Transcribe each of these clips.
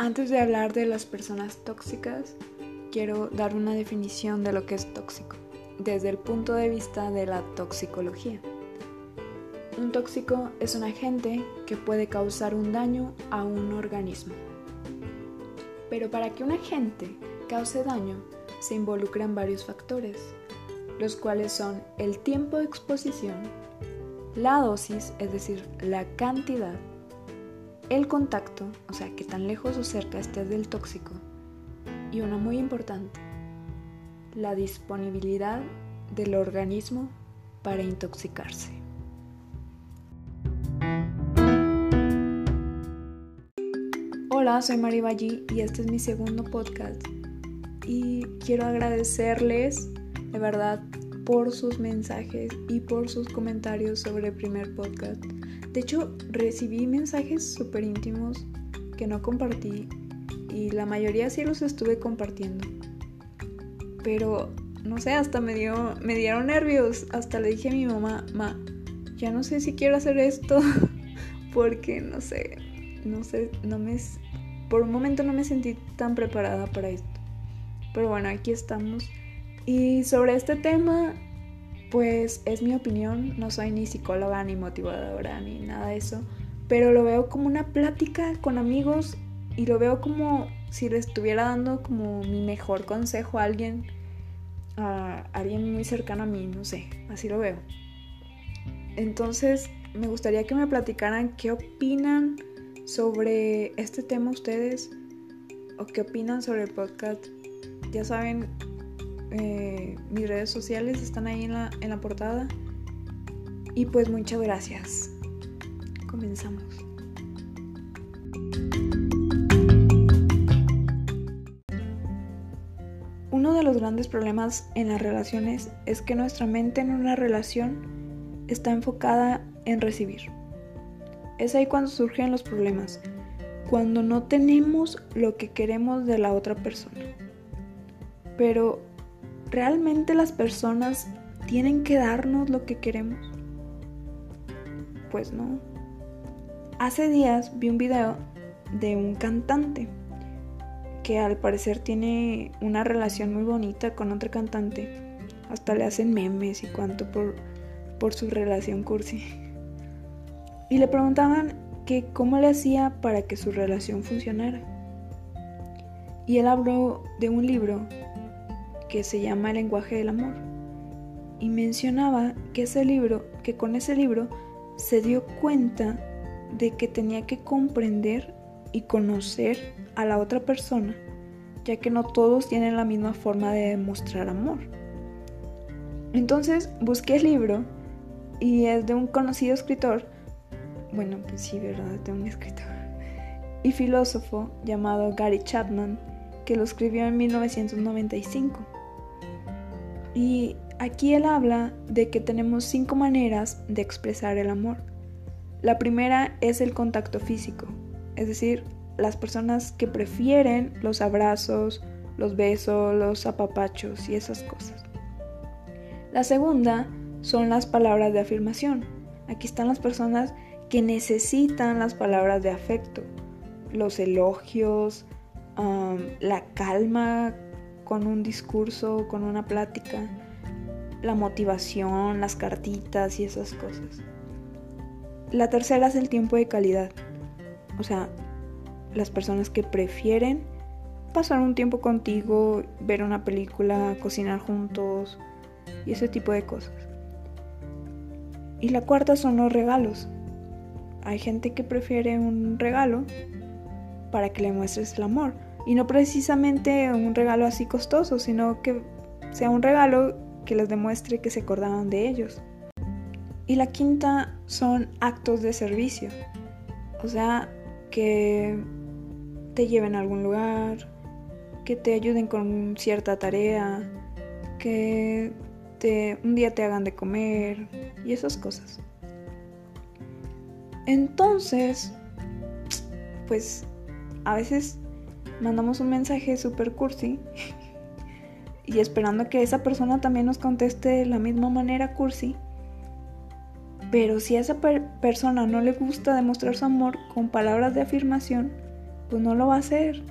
Antes de hablar de las personas tóxicas, quiero dar una definición de lo que es tóxico, desde el punto de vista de la toxicología. Un tóxico es un agente que puede causar un daño a un organismo. Pero para que un agente cause daño, se involucran varios factores, los cuales son el tiempo de exposición, la dosis, es decir, la cantidad, el contacto, o sea, que tan lejos o cerca estés del tóxico, y una muy importante, la disponibilidad del organismo para intoxicarse. Hola, soy Mari Ballí y este es mi segundo podcast. Y quiero agradecerles de verdad por sus mensajes y por sus comentarios sobre el primer podcast. De hecho, recibí mensajes súper íntimos que no compartí y la mayoría sí los estuve compartiendo. Pero, no sé, hasta me, dio, me dieron nervios. Hasta le dije a mi mamá, ma, ya no sé si quiero hacer esto porque, no sé, no sé, no me... Por un momento no me sentí tan preparada para esto. Pero bueno, aquí estamos. Y sobre este tema, pues es mi opinión, no soy ni psicóloga ni motivadora ni nada de eso, pero lo veo como una plática con amigos y lo veo como si le estuviera dando como mi mejor consejo a alguien, a alguien muy cercano a mí, no sé, así lo veo. Entonces, me gustaría que me platicaran qué opinan sobre este tema ustedes o qué opinan sobre el podcast. Ya saben, eh, mis redes sociales están ahí en la, en la portada. Y pues muchas gracias. Comenzamos. Uno de los grandes problemas en las relaciones es que nuestra mente en una relación está enfocada en recibir. Es ahí cuando surgen los problemas, cuando no tenemos lo que queremos de la otra persona. Pero ¿realmente las personas tienen que darnos lo que queremos? Pues no. Hace días vi un video de un cantante que al parecer tiene una relación muy bonita con otra cantante. Hasta le hacen memes y cuanto por, por su relación cursi. Y le preguntaban que cómo le hacía para que su relación funcionara. Y él habló de un libro que se llama El lenguaje del amor. Y mencionaba que ese libro, que con ese libro se dio cuenta de que tenía que comprender y conocer a la otra persona, ya que no todos tienen la misma forma de demostrar amor. Entonces busqué el libro y es de un conocido escritor, bueno, pues sí, ¿verdad? De un escritor y filósofo llamado Gary Chapman, que lo escribió en 1995. Y aquí él habla de que tenemos cinco maneras de expresar el amor. La primera es el contacto físico, es decir, las personas que prefieren los abrazos, los besos, los apapachos y esas cosas. La segunda son las palabras de afirmación. Aquí están las personas que necesitan las palabras de afecto, los elogios, la calma con un discurso, con una plática, la motivación, las cartitas y esas cosas. La tercera es el tiempo de calidad. O sea, las personas que prefieren pasar un tiempo contigo, ver una película, cocinar juntos y ese tipo de cosas. Y la cuarta son los regalos. Hay gente que prefiere un regalo para que le muestres el amor. Y no precisamente un regalo así costoso, sino que sea un regalo que les demuestre que se acordaban de ellos. Y la quinta son actos de servicio. O sea, que te lleven a algún lugar, que te ayuden con cierta tarea, que te, un día te hagan de comer y esas cosas. Entonces, pues a veces mandamos un mensaje super cursi y esperando que esa persona también nos conteste de la misma manera cursi. Pero si a esa persona no le gusta demostrar su amor con palabras de afirmación, pues no lo va a hacer.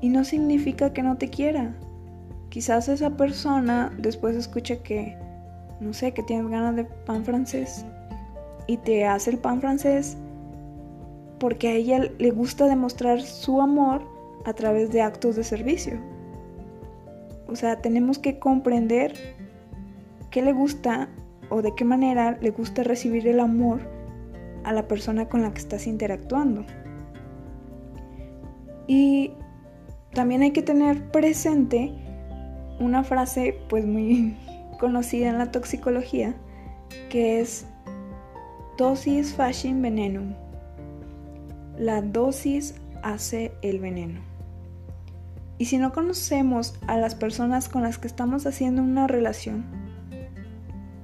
Y no significa que no te quiera. Quizás esa persona después escucha que, no sé, que tienes ganas de pan francés y te hace el pan francés porque a ella le gusta demostrar su amor a través de actos de servicio. O sea, tenemos que comprender qué le gusta o de qué manera le gusta recibir el amor a la persona con la que estás interactuando. Y también hay que tener presente una frase pues muy conocida en la toxicología que es dosis fascin venenum. La dosis hace el veneno. Y si no conocemos a las personas con las que estamos haciendo una relación,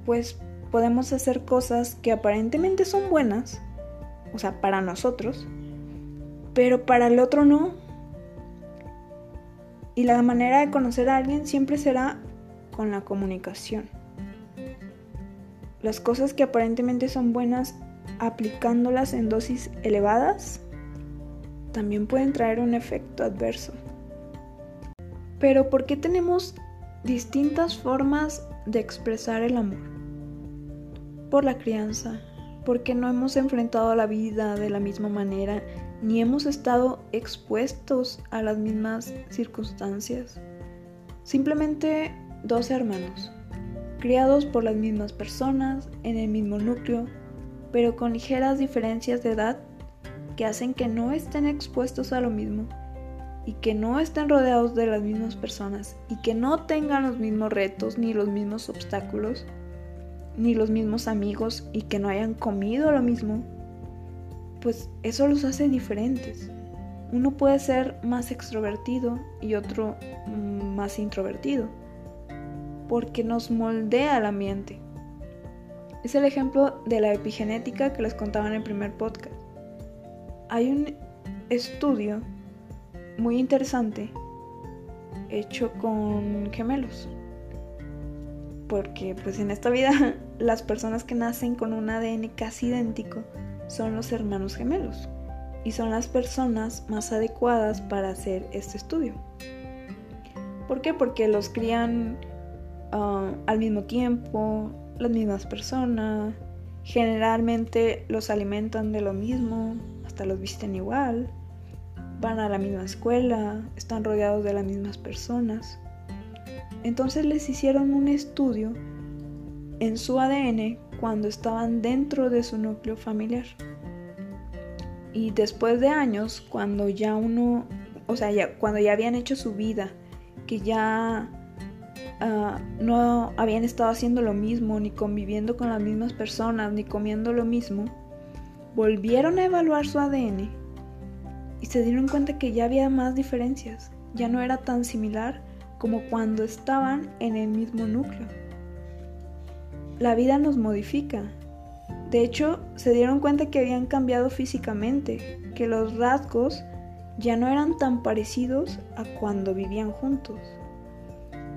pues podemos hacer cosas que aparentemente son buenas, o sea, para nosotros, pero para el otro no. Y la manera de conocer a alguien siempre será con la comunicación. Las cosas que aparentemente son buenas aplicándolas en dosis elevadas también pueden traer un efecto adverso. Pero ¿por qué tenemos distintas formas de expresar el amor? Por la crianza, porque no hemos enfrentado la vida de la misma manera ni hemos estado expuestos a las mismas circunstancias. Simplemente dos hermanos, criados por las mismas personas, en el mismo núcleo, pero con ligeras diferencias de edad que hacen que no estén expuestos a lo mismo y que no estén rodeados de las mismas personas y que no tengan los mismos retos ni los mismos obstáculos ni los mismos amigos y que no hayan comido lo mismo pues eso los hace diferentes. Uno puede ser más extrovertido y otro mm, más introvertido, porque nos moldea el ambiente. Es el ejemplo de la epigenética que les contaba en el primer podcast. Hay un estudio muy interesante hecho con gemelos. Porque pues en esta vida las personas que nacen con un ADN casi idéntico son los hermanos gemelos y son las personas más adecuadas para hacer este estudio. ¿Por qué? Porque los crían ah, al mismo tiempo, las mismas personas, generalmente los alimentan de lo mismo, hasta los visten igual, van a la misma escuela, están rodeados de las mismas personas. Entonces les hicieron un estudio en su ADN cuando estaban dentro de su núcleo familiar. Y después de años, cuando ya uno, o sea, ya, cuando ya habían hecho su vida, que ya ah, no habían estado haciendo lo mismo, ni conviviendo con las mismas personas, ni comiendo lo mismo, volvieron a evaluar su ADN y se dieron cuenta que ya había más diferencias, ya no era tan similar como cuando estaban en el mismo núcleo la vida nos modifica. De hecho, se dieron cuenta que habían cambiado físicamente, que los rasgos ya no eran tan parecidos a cuando vivían juntos.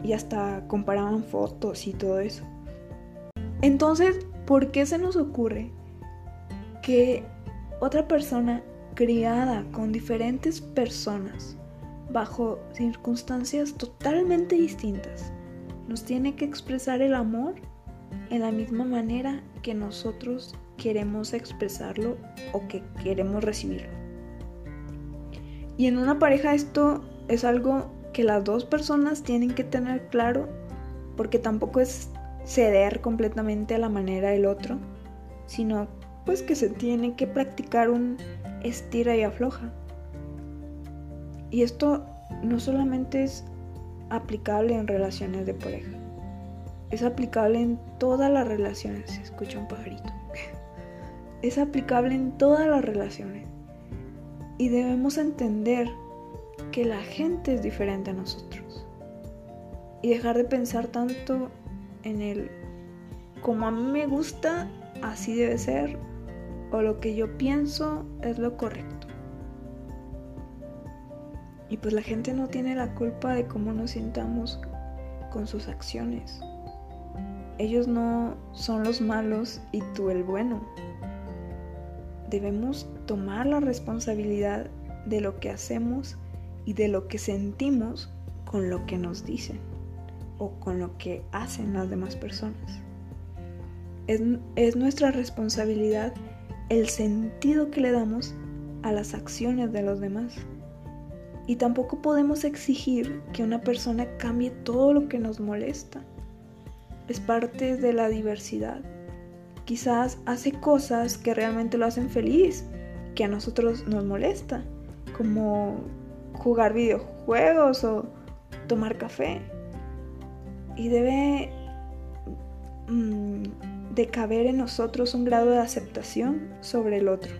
Y hasta comparaban fotos y todo eso. Entonces, ¿por qué se nos ocurre que otra persona criada con diferentes personas, bajo circunstancias totalmente distintas, nos tiene que expresar el amor en la misma manera que nosotros queremos expresarlo o que queremos recibirlo. Y en una pareja esto es algo que las dos personas tienen que tener claro porque tampoco es ceder completamente a la manera del otro, sino pues que se tiene que practicar un estira y afloja. Y esto no solamente es aplicable en relaciones de pareja, es aplicable en todas las relaciones. Se escucha un pajarito. Es aplicable en todas las relaciones. Y debemos entender que la gente es diferente a nosotros. Y dejar de pensar tanto en el como a mí me gusta, así debe ser, o lo que yo pienso es lo correcto. Y pues la gente no tiene la culpa de cómo nos sintamos con sus acciones. Ellos no son los malos y tú el bueno. Debemos tomar la responsabilidad de lo que hacemos y de lo que sentimos con lo que nos dicen o con lo que hacen las demás personas. Es, es, nuestra responsabilidad el sentido que le damos a las acciones de los demás. Y tampoco podemos exigir que una persona cambie todo lo que nos molesta. Es parte de la diversidad. Quizás hace cosas que realmente lo hacen feliz, que a nosotros nos molesta, como jugar videojuegos o tomar café. Y debe mm, de caber en nosotros un grado de aceptación sobre el otro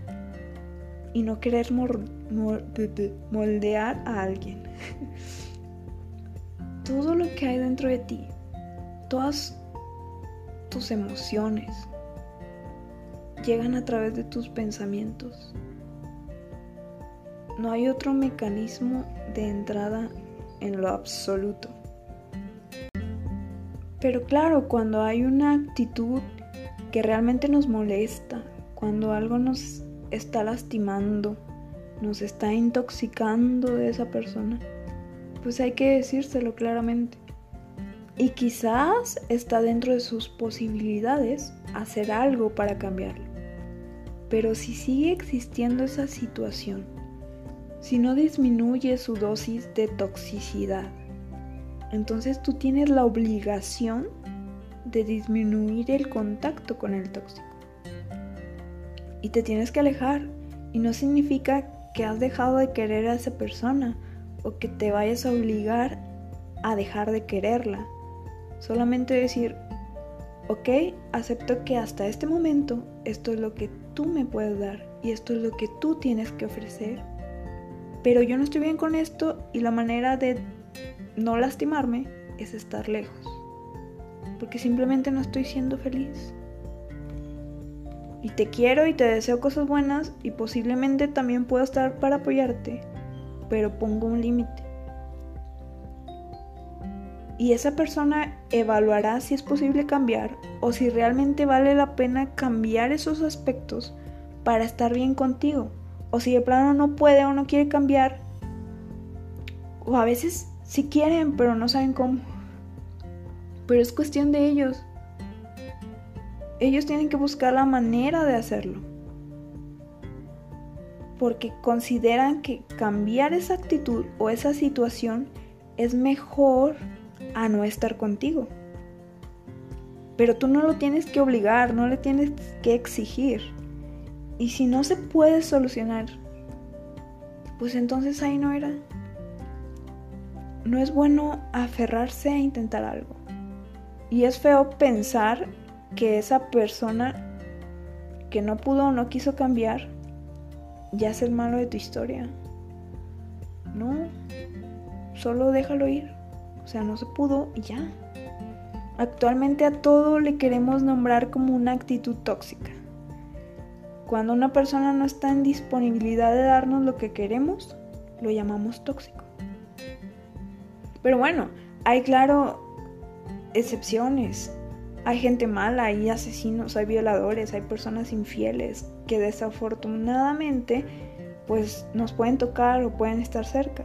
y no querer moldear a alguien. Todo lo que hay dentro de ti, todas tus emociones, llegan a través de tus pensamientos. No hay otro mecanismo de entrada en lo absoluto. Pero claro, cuando hay una actitud que realmente nos molesta, cuando algo nos está lastimando, nos está intoxicando de esa persona, pues hay que decírselo claramente. Y quizás está dentro de sus posibilidades hacer algo para cambiarlo. Pero si sigue existiendo esa situación, si no disminuye su dosis de toxicidad, entonces tú tienes la obligación de disminuir el contacto con el tóxico y te tienes que alejar. Y no significa que has dejado de querer a esa persona o que te vayas a obligar a dejar de quererla. Solamente decir, ok, acepto que hasta este momento esto es lo que tú me puedes dar y esto es lo que tú tienes que ofrecer. Pero yo no estoy bien con esto y la manera de no lastimarme es estar lejos. Porque simplemente no estoy siendo feliz y te quiero y te deseo cosas buenas y posiblemente también puedo estar para apoyarte, pero pongo un límite. Y esa persona evaluará si es posible cambiar o si realmente vale la pena cambiar esos aspectos para estar bien contigo. O si de plano no puede o no quiere cambiar. O a veces sí quieren, pero no saben cómo. Pero es cuestión de ellos ellos tienen que buscar la manera de hacerlo. Porque consideran que cambiar esa actitud o esa situación es mejor a no estar contigo. Pero tú no lo tienes que obligar, no le tienes que exigir. Y si no se puede solucionar, pues entonces ahí no era. No es bueno aferrarse a intentar algo. Y es feo pensar que esa persona que no pudo o no quiso cambiar ya es el malo de tu historia. No, solo déjalo ir. O sea, no se pudo y ya. Actualmente a todo le queremos nombrar como una actitud tóxica. Cuando una persona no está en disponibilidad de darnos lo que queremos, lo llamamos tóxico. Pero bueno, hay claro excepciones. Hay gente mala, hay asesinos, hay violadores, hay personas infieles que desafortunadamente pues nos pueden tocar o pueden estar cerca.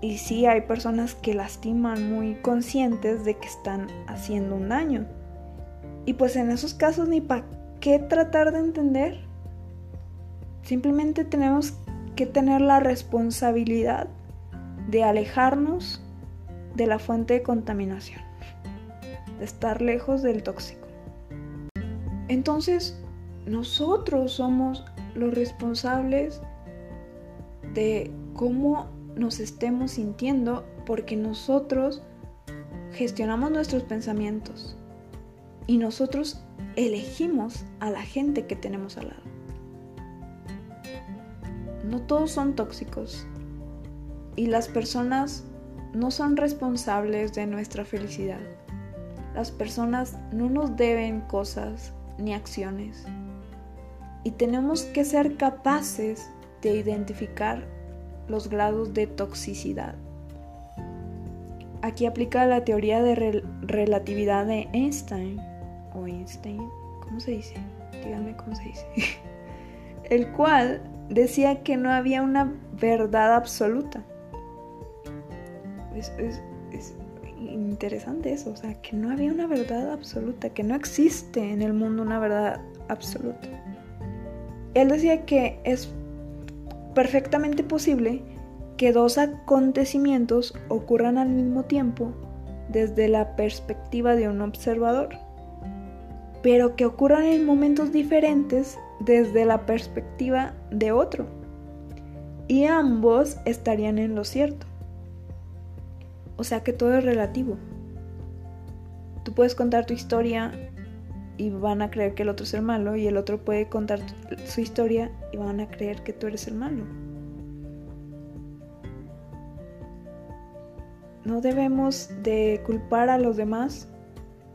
Y sí hay personas que lastiman muy conscientes de que están haciendo un daño. Y pues en esos casos ni para qué tratar de entender. Simplemente tenemos que tener la responsabilidad de alejarnos de la fuente de contaminación de estar lejos del tóxico. Entonces, nosotros somos los responsables de cómo nos estemos sintiendo porque nosotros gestionamos nuestros pensamientos y nosotros elegimos a la gente que tenemos al lado. No todos son tóxicos y las personas no son responsables de nuestra felicidad. Las personas no nos deben cosas ni acciones. Y tenemos que ser capaces de identificar los grados de toxicidad. Aquí aplica la teoría de relatividad de Einstein. O Einstein, ¿cómo se dice? Díganme cómo se dice. el cual decía que no había una verdad absoluta. Es, interesante eso, o sea, que no había una verdad absoluta, que no existe en el mundo una verdad absoluta. Él decía que es perfectamente posible que dos acontecimientos ocurran al mismo tiempo desde la perspectiva de un observador, pero que ocurran en momentos diferentes desde la perspectiva de otro. Y ambos estarían en lo cierto. O sea que todo es relativo. Tú puedes contar tu historia y van a creer que el otro es el malo y el otro puede contar su historia y van a creer que tú eres el malo. No debemos de culpar a los demás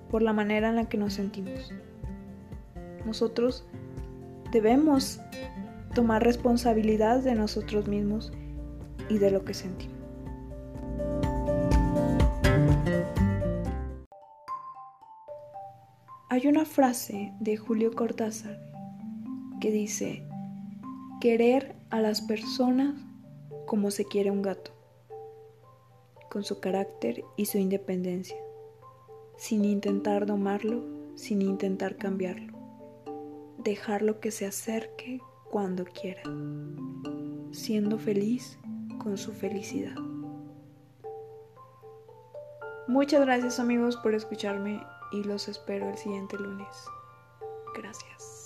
por la manera en la que nos sentimos. Nosotros debemos tomar responsabilidad de nosotros mismos y de lo que sentimos. Hay una frase de Julio Cortázar que dice, querer a las personas como se quiere un gato con su carácter y su independencia, sin intentar domarlo, sin intentar cambiarlo, dejarlo que se acerque cuando quiera, siendo feliz con su felicidad. Muchas gracias amigos por escucharme y los espero el siguiente lunes. Gracias.